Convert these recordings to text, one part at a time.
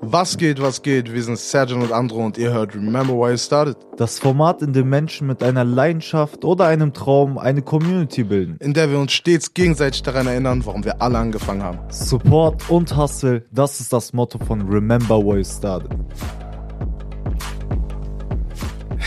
Was geht, was geht? Wir sind Sergeant und Andro und ihr hört Remember Why It Started. Das Format, in dem Menschen mit einer Leidenschaft oder einem Traum eine Community bilden. In der wir uns stets gegenseitig daran erinnern, warum wir alle angefangen haben. Support und Hustle, das ist das Motto von Remember Why It Started.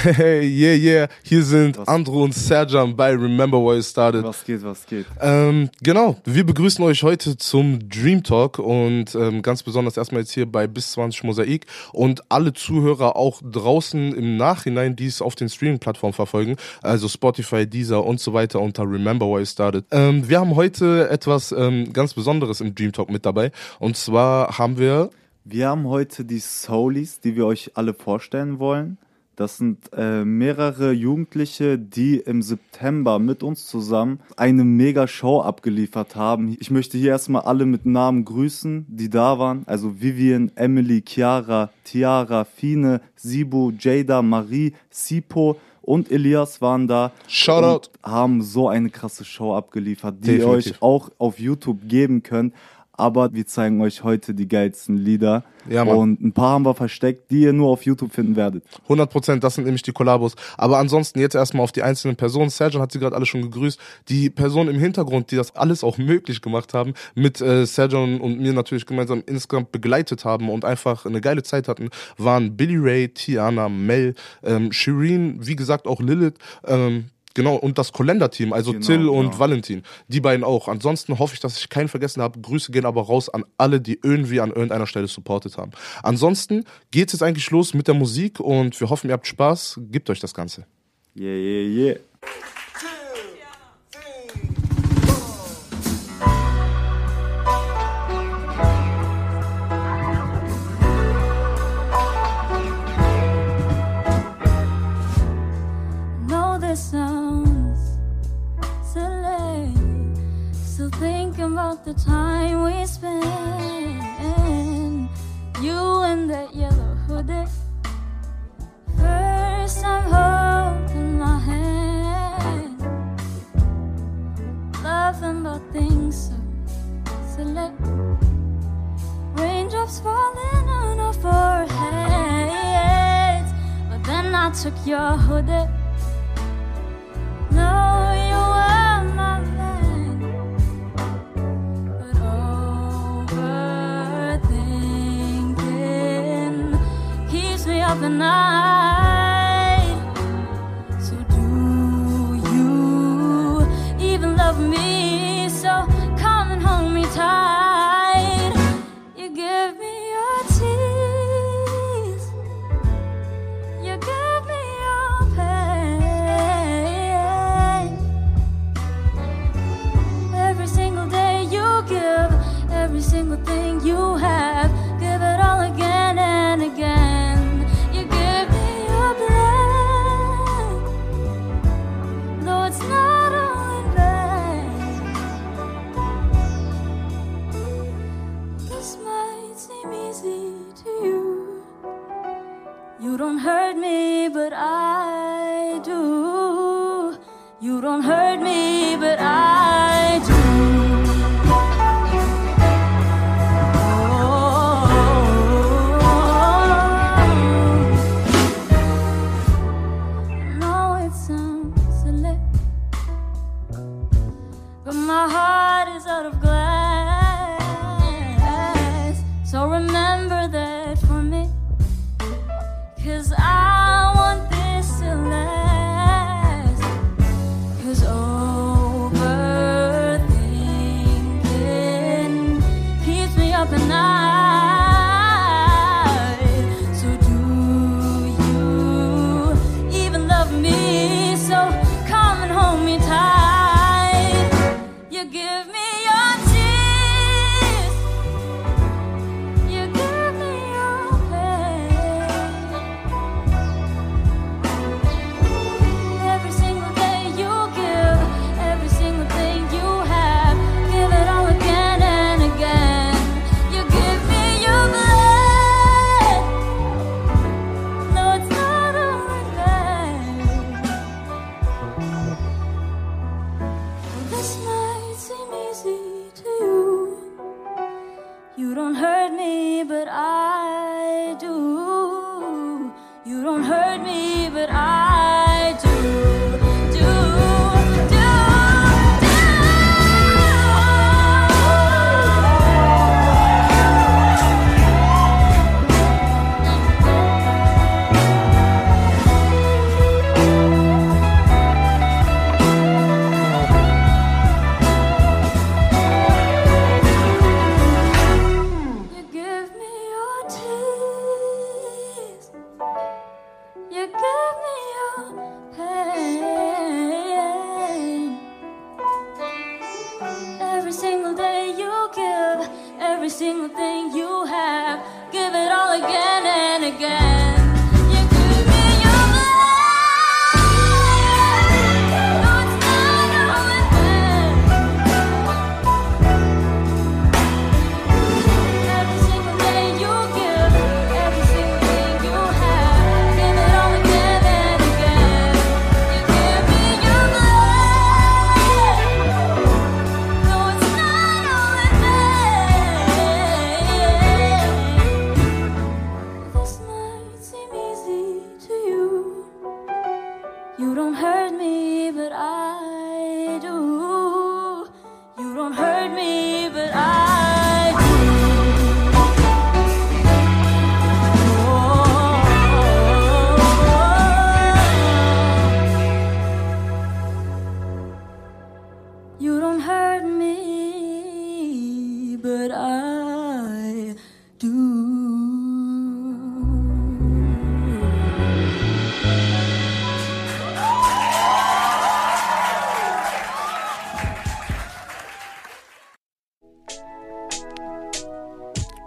Hey, yeah, yeah. Hier sind Was? Andro und Serjan bei Remember Why It Started. Was geht, was geht? Ähm, genau, wir begrüßen euch heute zum Dream Talk und ähm, ganz besonders erstmal jetzt hier bei Bis 20 Mosaik und alle Zuhörer auch draußen im Nachhinein, die es auf den Streaming-Plattformen verfolgen, also Spotify, Deezer und so weiter unter Remember Why It Started. Ähm, wir haben heute etwas ähm, ganz Besonderes im Dream Talk mit dabei und zwar haben wir Wir haben heute die Soulies, die wir euch alle vorstellen wollen. Das sind äh, mehrere Jugendliche, die im September mit uns zusammen eine mega Show abgeliefert haben. Ich möchte hier erstmal alle mit Namen grüßen, die da waren. Also Vivian, Emily, Chiara, Tiara, Fine, Sibu, Jada, Marie, Sipo und Elias waren da. Shoutout. Und haben so eine krasse Show abgeliefert, die ihr Definitiv. euch auch auf YouTube geben könnt. Aber wir zeigen euch heute die geilsten Lieder. Ja, Mann. und ein paar haben wir versteckt, die ihr nur auf YouTube finden werdet. 100 Prozent, das sind nämlich die Kollabos. Aber ansonsten jetzt erstmal auf die einzelnen Personen. Sergeant hat sie gerade alle schon gegrüßt. Die Personen im Hintergrund, die das alles auch möglich gemacht haben, mit äh, Sergeant und mir natürlich gemeinsam insgesamt begleitet haben und einfach eine geile Zeit hatten, waren Billy Ray, Tiana, Mel, ähm, Shireen, wie gesagt auch Lilith, ähm, Genau, und das Kolender-Team, also Genau, Till und genau. Valentin. Die beiden auch. Ansonsten hoffe ich, dass ich keinen vergessen habe. Grüße gehen aber raus an alle, die irgendwie an irgendeiner Stelle supportet haben. Ansonsten geht's jetzt eigentlich los mit der Musik und wir hoffen, ihr habt Spaß. Gebt euch das Ganze. Yeah, yeah, yeah. About the time we spent. You in that yellow hoodie. First time holding my hand. Laughing about things so silly. Raindrops falling on our foreheads. But then I took your hoodie. the night. Easy to you. You don't hurt me, but I do. You don't hurt me, but I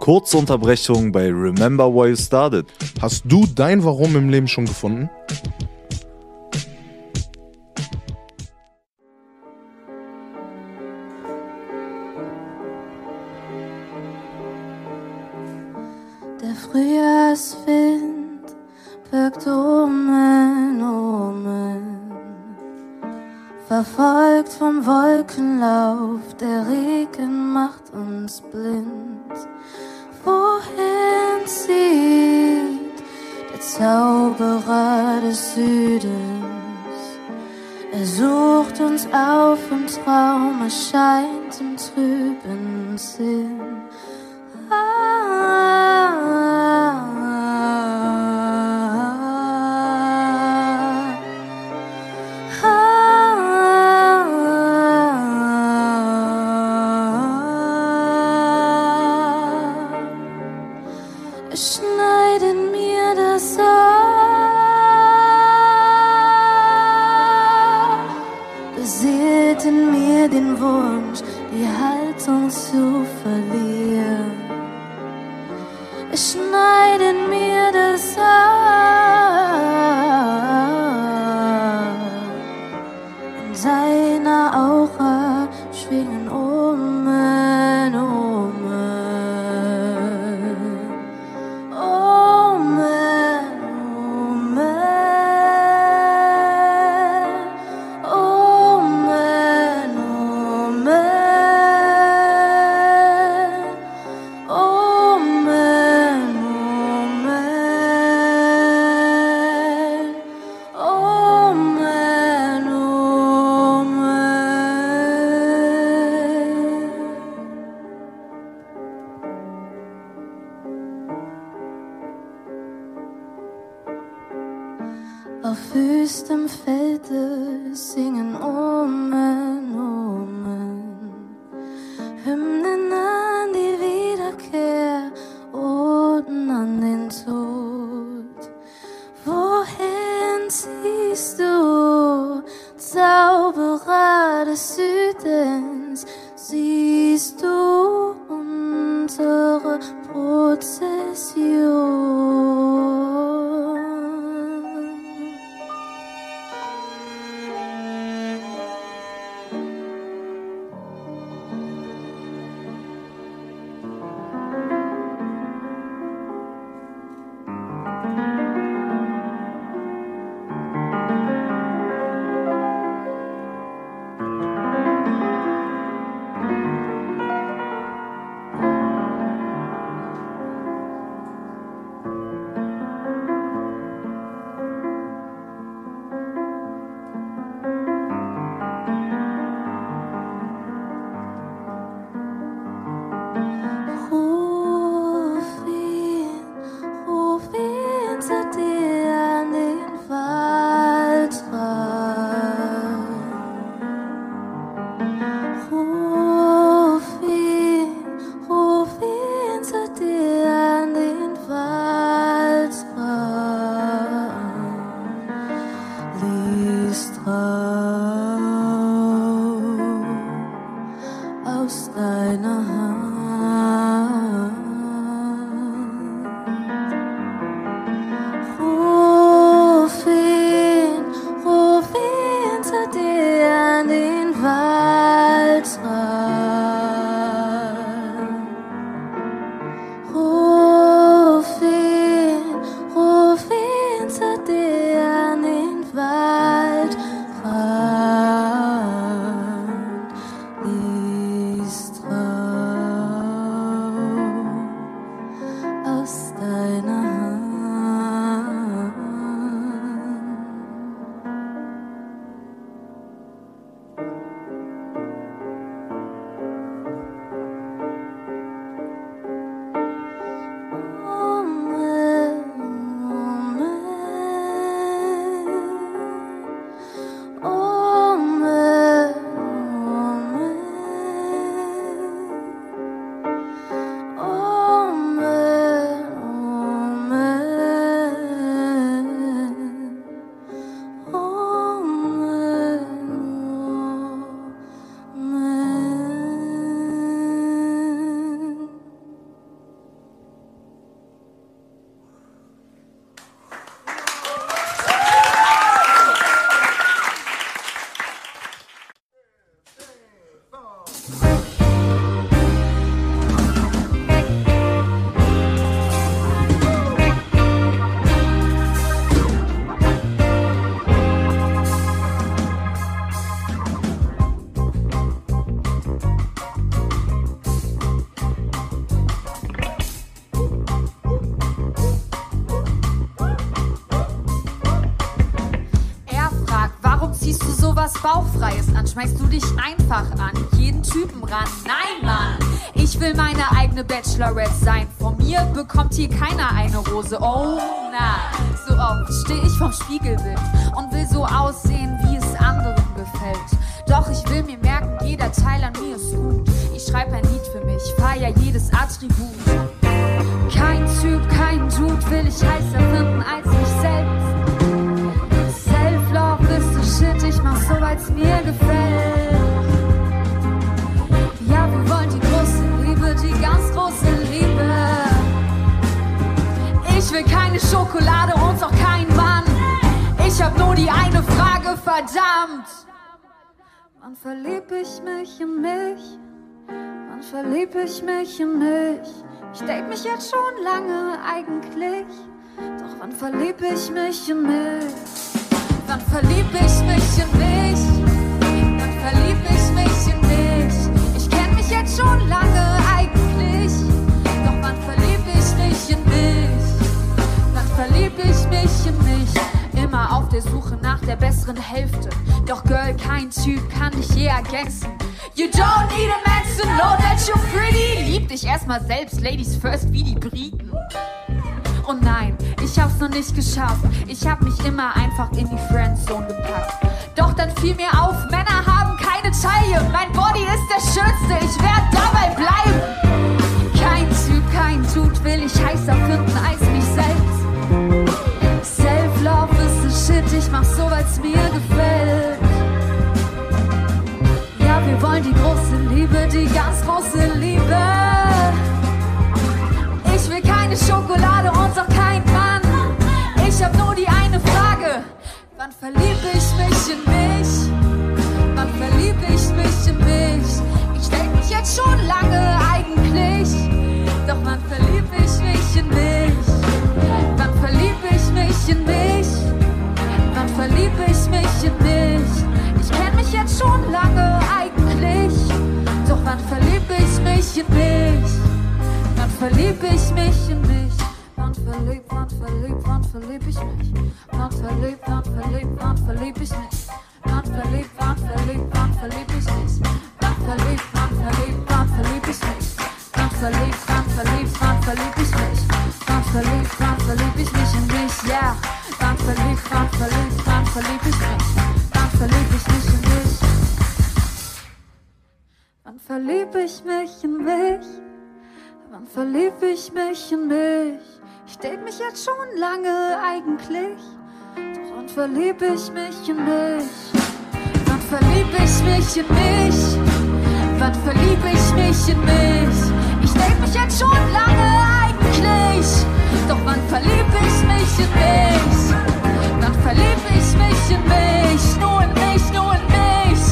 Kurze Unterbrechung bei Remember Why You Started. Hast du dein Warum im Leben schon gefunden? Krishna. the suit Orchestra. Schreibe ein Lied für mich, feier jedes Attribut. Kein Typ, kein Dude will ich heißer finden als mich selbst. Self-Love ist so shit, ich mach so, weil's mir gefällt. Ja, wir wollen die große Liebe, die ganz große Liebe. Ich will keine Schokolade und auch keinen Mann. Ich hab nur die eine Frage, verdammt. Wann verlieb ich mich in mich? Wann verlieb ich mich in mich? Ich date mich jetzt schon lange eigentlich. Doch wann verlieb ich mich in mich? Wann verlieb ich mich in mich? Wann verlieb ich mich in mich? Ich kenn mich jetzt schon lange eigentlich. Doch wann verlieb ich mich in mich? Wann verlieb ich mich in mich? Immer auf der Suche nach der besseren Hälfte. Doch Girl, kein Typ kann dich je ergänzen. You don't need a man to know that you're pretty. Lieb dich erstmal selbst, Ladies first, wie die Briten. Und nein, ich hab's noch nicht geschafft. Ich hab mich immer einfach in die Friendzone gepackt. Doch dann fiel mir auf, Männer haben keine Taille. Mein Body ist der schönste, ich werd dabei bleiben. Kein Typ, kein Dude will ich heißer Wann verlieb ich mich in mich? Wann verlieb ich mich in mich? Ich denk mich jetzt schon lange eigentlich. Doch wann verlieb ich mich in mich? Wann verlieb ich mich in mich? Wann verlieb ich mich in mich? Ich kenn mich jetzt schon lange eigentlich. Doch wann verlieb ich mich in mich? Wann verlieb ich mich in mich? Wann verlieb, wann verlieb, wann verlieb ich mich? Wann verlieb, wann verlieb, wann verlieb ich mich? Wann verlieb, wann verlieb, wann verlieb ich mich? Wann verlieb, wann verlieb, wann verlieb ich mich? Wann verlieb, wann verlieb, wann verlieb ich mich? Wann verlieb, wann verlieb ich mich in mich? Ja. Wann verlieb, wann verlieb, wann verlieb ich mich? Wann verlieb ich mich in mich? Wann verlieb ich mich in mich? Wann verlieb ich mich in mich? Ich date mich jetzt schon lange eigentlich. Doch wann verlieb ich mich in mich? Wann verlieb ich mich in mich? Wann verlieb ich mich in mich? Ich date mich jetzt schon lange eigentlich. Doch wann verlieb ich mich in mich? Wann verlieb ich mich in mich? Nur in mich, nur in mich.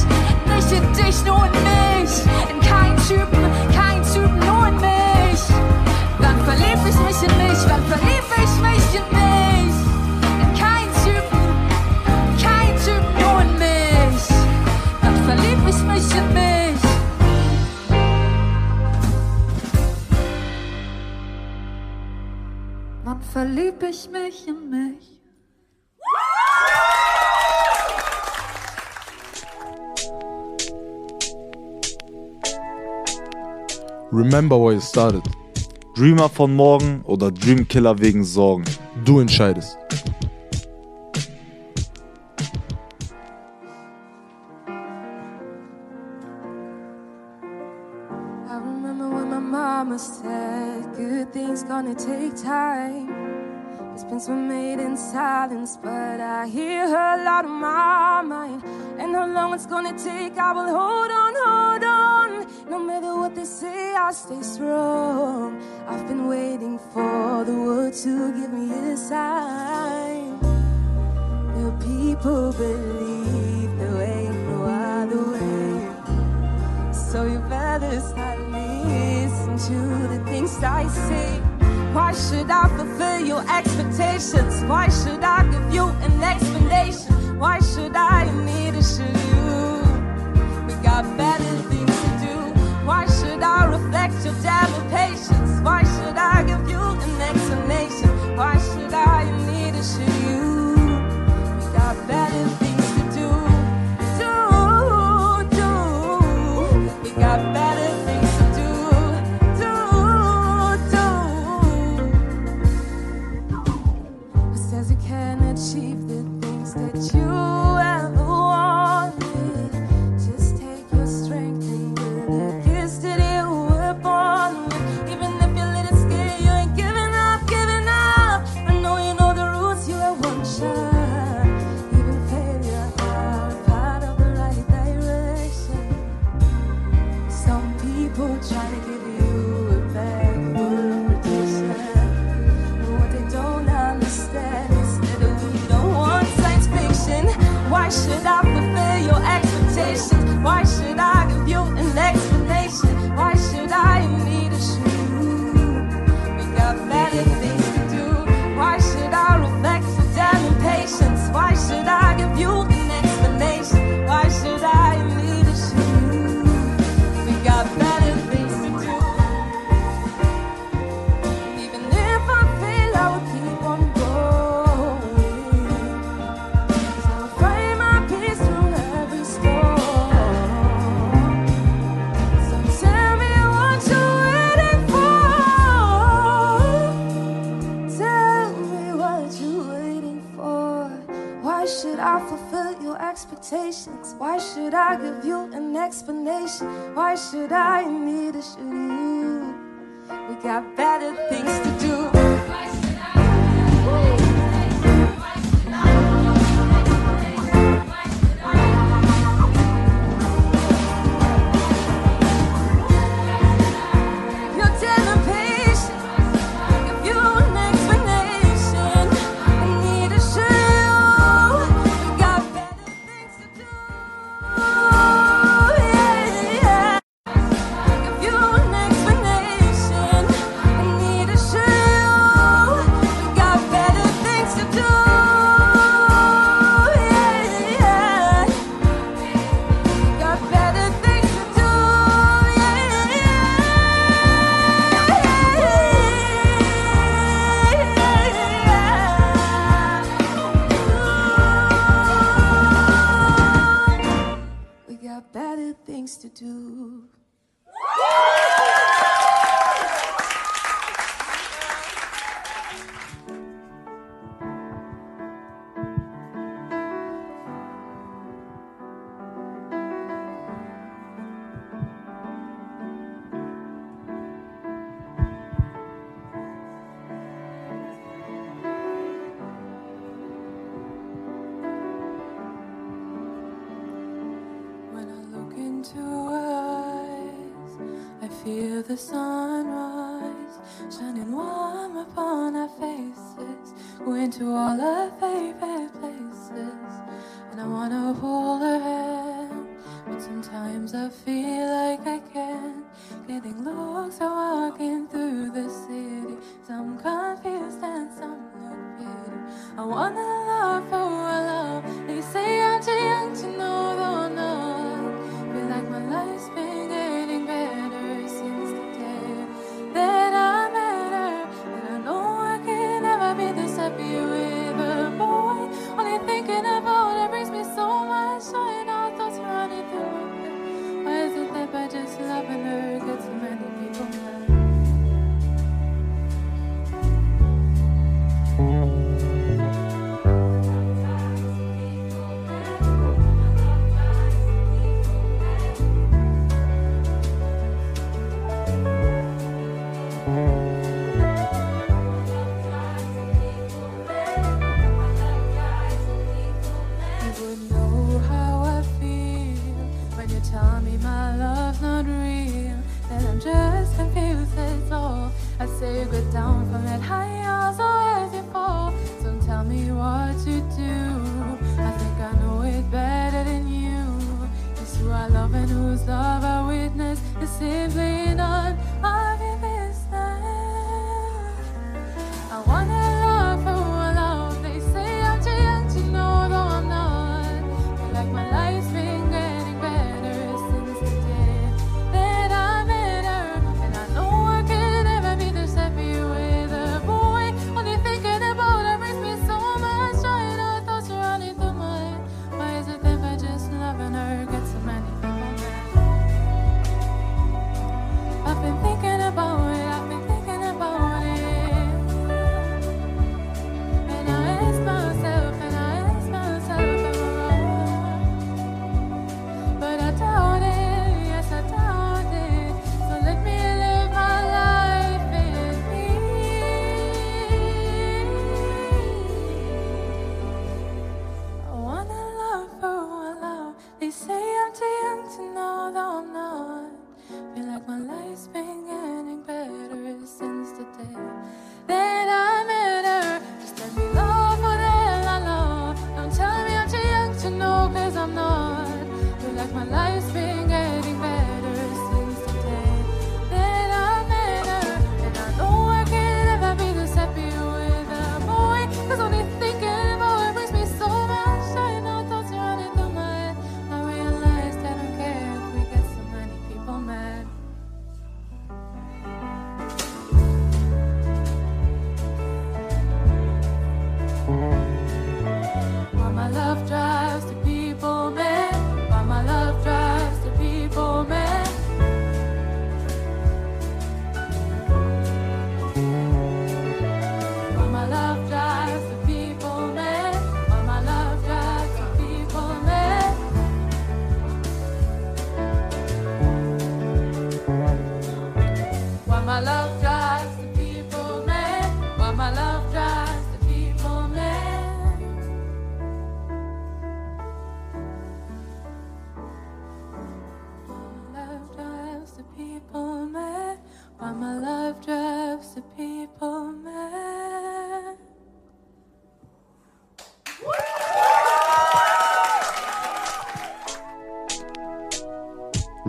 Nicht in dich, nur in mich. In verlieb ich mich in mich? Wann verlieb ich mich in mich? In keinen Typen, kein Typen, nur in mich. Wann verlieb ich mich in mich? Wann verlieb ich mich in mich? Remember where you started. Dreamer von morgen oder Dreamkiller wegen Sorgen? Du entscheidest. I remember when my mama said, Good things gonna take time. Misspents were made in silence, but I hear her loud in my mind. And how long it's gonna take, I will hold on, hold on. No matter what they say, I'll stay strong. I've been waiting for the world to give me a sign. Will people believe there ain't no other way? So you better start listening to the things I say. Why should I fulfill your expectations? Why should I give you an explanation? Why should I need to show you? We got better Reflect your damn patience. Why should I give you an explanation? Why should I need to show you? We got better patience. Why should I give you an explanation? Why should I, need to should you? We got better things to do.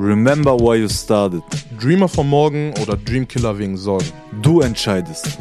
Remember why you started. Dreamer vom Morgen oder Dreamkiller wegen Sorgen. Du entscheidest.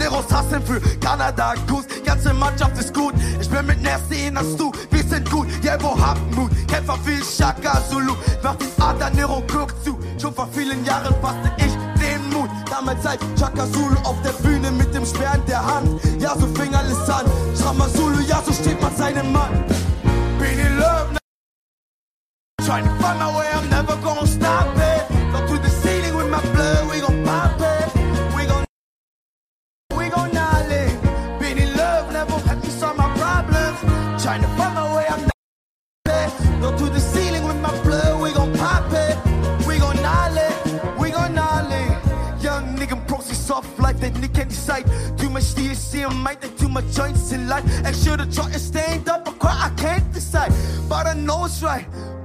Neros hassen für Kanada, Goose, ganze Mannschaft ist gut. Ich bin mit Nasty in das Du, wir sind gut. Jebo, hab Mut, Kämpfer viel Shaka Zulu. Mach den Ader, Nero, guck zu. Schon vor vielen Jahren fasste ich den Mut. Damals als Chaka Zulu auf der Bühne mit dem Speer in der Hand. Ja, so fing alles an. Schrama Zulu, ja, so steht man seinem Mann. Bin in love, Trying to find my way,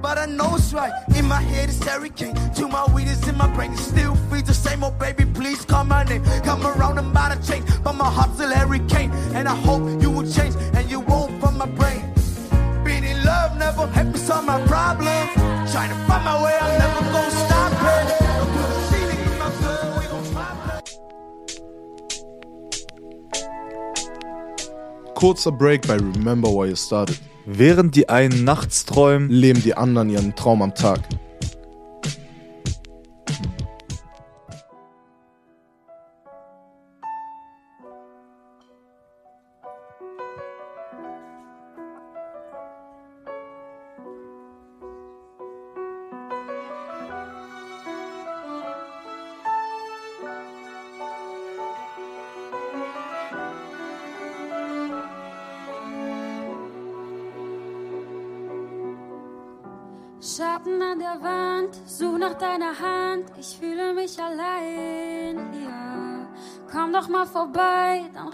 but I know it's right. In my head it's King. To my weed is in my brain, it still feeds the same old baby. Please call my name. Come around and by the change, but my heart's still Harry Kane. And I hope you will change, and you won't from my brain. Being in love never helped solve my problems. Trying to find my way, I'm never gonna stop it. Kurzer Break bei Remember Why You Started. Während die einen nachts träumen, Leben die anderen ihren Traum am Tag.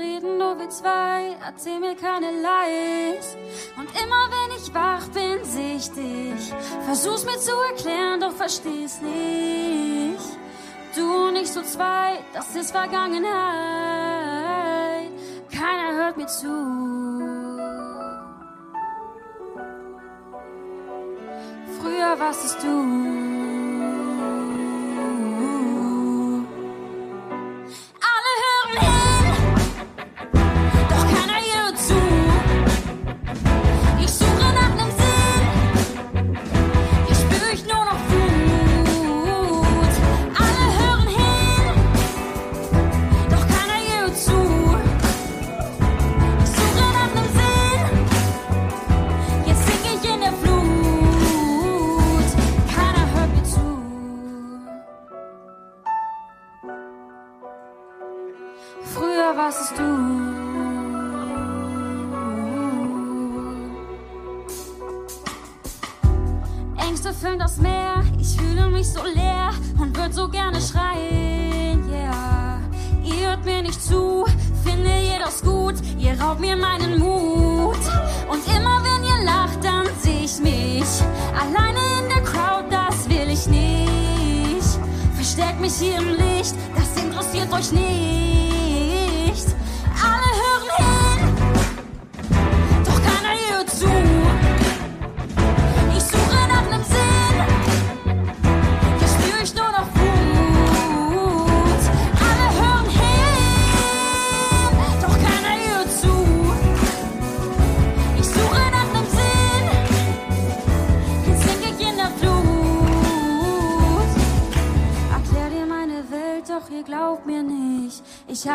Reden nur wir zwei, erzähl mir keine Lies. Und immer wenn ich wach bin, seh ich dich. Versuch's mir zu erklären, doch versteh's nicht. Du und ich so zwei, das ist Vergangenheit. Keiner hört mir zu. Früher warst es du.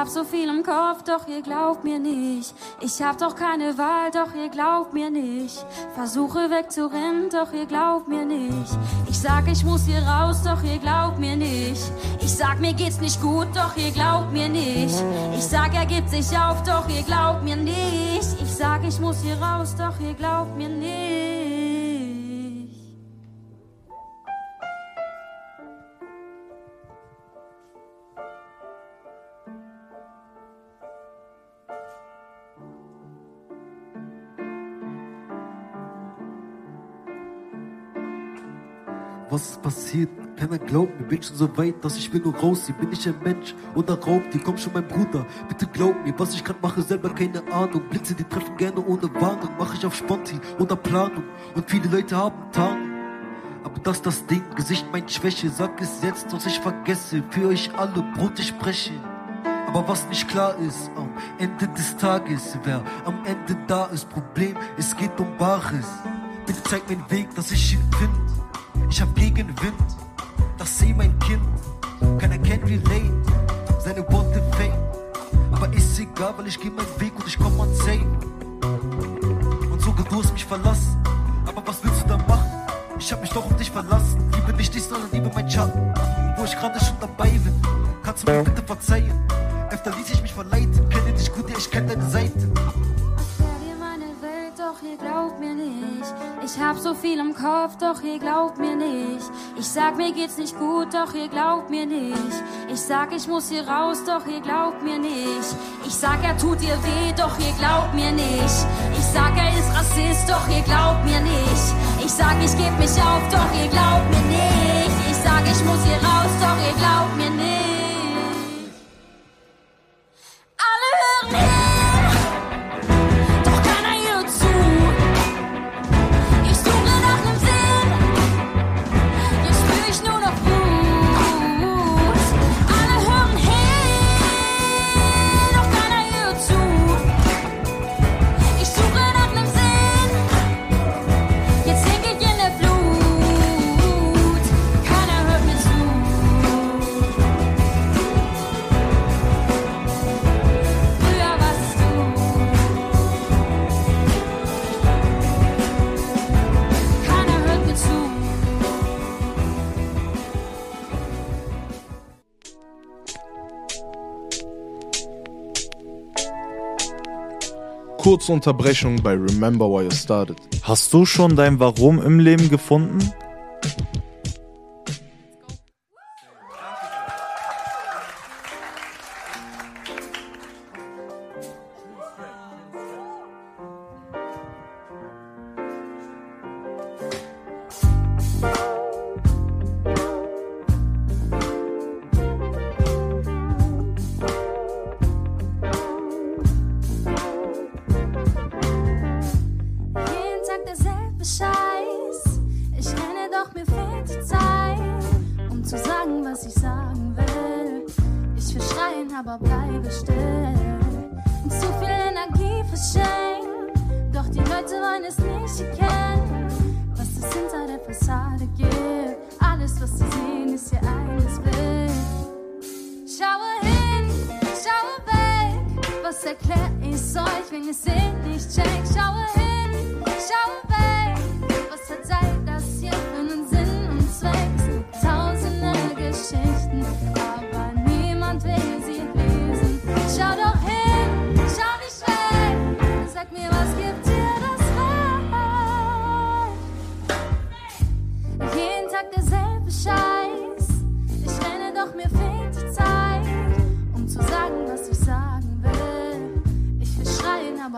Hab so viel im Kopf, doch ihr glaubt mir nicht. Ich hab doch keine Wahl, doch ihr glaubt mir nicht. Versuche wegzurennen, doch ihr glaubt mir nicht. Ich sag, ich muss hier raus, doch ihr glaubt mir nicht. Ich sag, mir geht's nicht gut, doch ihr glaubt mir nicht. Ich sag, er gibt sich auf, doch ihr glaubt mir nicht. Ich sag, ich muss hier raus, doch ihr glaubt mir nicht. Was ist passiert? Keiner glaubt mir, bin schon so weit, dass ich will nur rausziehen. Bin ich ein Mensch oder Raubtier? Komm schon, mein Bruder, bitte glaub mir, was ich grad mache, selber keine Ahnung. Blitze, die treffen gerne ohne Warnung, mach ich auf Sponti oder Planung. Und viele Leute haben Tarnung. Aber das das Ding, Gesicht meint Schwäche, sag es jetzt, sonst ich vergesse. Für euch alle Brot, ich spreche. Aber was nicht klar ist, am Ende des Tages, wer am Ende da ist, Problem, es geht um Bares. Bitte zeig mir den Weg, dass ich ihn find. Ich hab Gegenwind, das seh mein Kind. Keiner kennt relate, seine Worte fake. Aber ist egal, weil ich geh meinen Weg und ich komm an safe. Und sogar du hast mich verlassen. Aber was willst du da machen? Ich hab mich doch auf dich verlassen. Liebe nicht dich, sondern liebe mein Schatten. Wo ich gerade schon dabei bin, kannst du mir bitte verzeihen. Öfter ließ ich mich verleiten, kenne dich gut, ja, ich kenn deine Seite. Doch ihr glaubt mir nicht. Ich hab so viel im Kopf, doch ihr glaubt mir nicht. Ich sag, mir geht's nicht gut, doch ihr glaubt mir nicht. Ich sag, ich muss hier raus, doch ihr glaubt mir nicht. Ich sag, er tut ihr weh, doch ihr glaubt mir nicht. Ich sag, er ist Rassist, doch ihr glaubt mir nicht. Ich sag, ich geb mich auf, doch ihr glaubt Kurze Unterbrechung bei Remember Why You Started. Hast du schon dein Warum im Leben gefunden?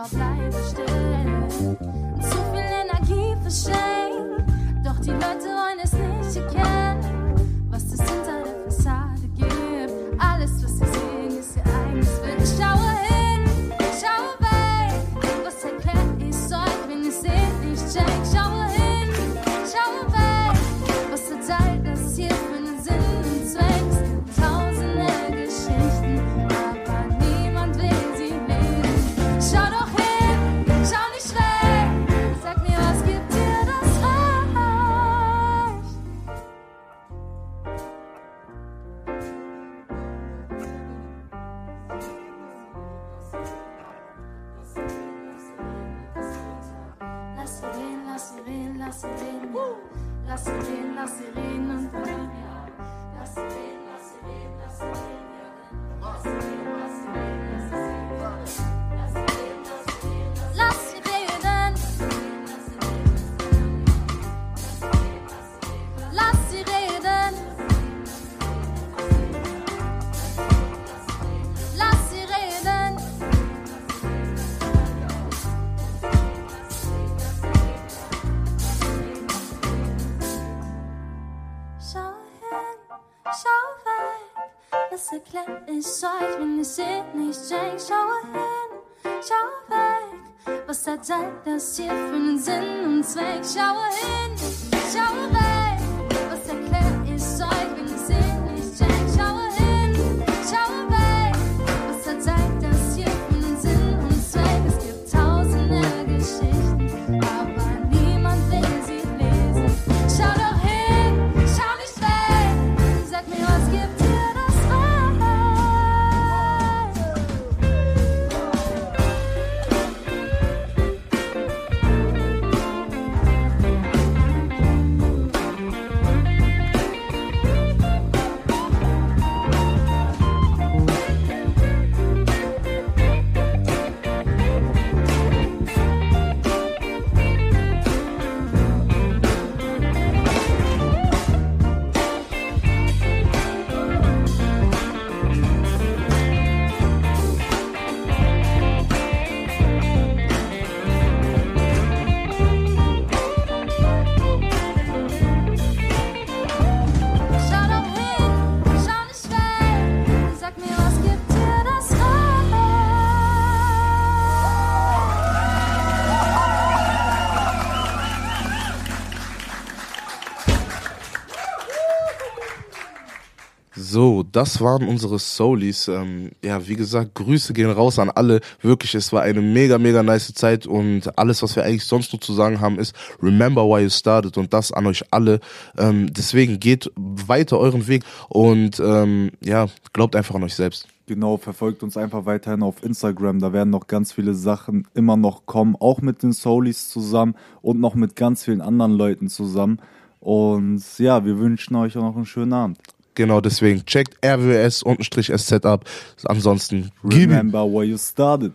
immer bleibe still. Zu viel Energie verschenkt, doch die Leute wollen es nicht erkennen. Erzählt das hier für einen Sinn und Zweck? Schau hin, das waren unsere Soulies. Ähm, ja, wie gesagt, Grüße gehen raus an alle. Wirklich, es war eine mega, mega nice Zeit und alles, was wir eigentlich sonst nur zu sagen haben, ist Remember why you started und das an euch alle. Ähm, deswegen geht weiter euren Weg und ähm, ja, glaubt einfach an euch selbst. Genau, verfolgt uns einfach weiterhin auf Instagram. Da werden noch ganz viele Sachen immer noch kommen, auch mit den Soulies zusammen und noch mit ganz vielen anderen Leuten zusammen. Und ja, wir wünschen euch auch noch einen schönen Abend. Genau, deswegen checkt RWS-SZ ab. Ansonsten. Remember where you started.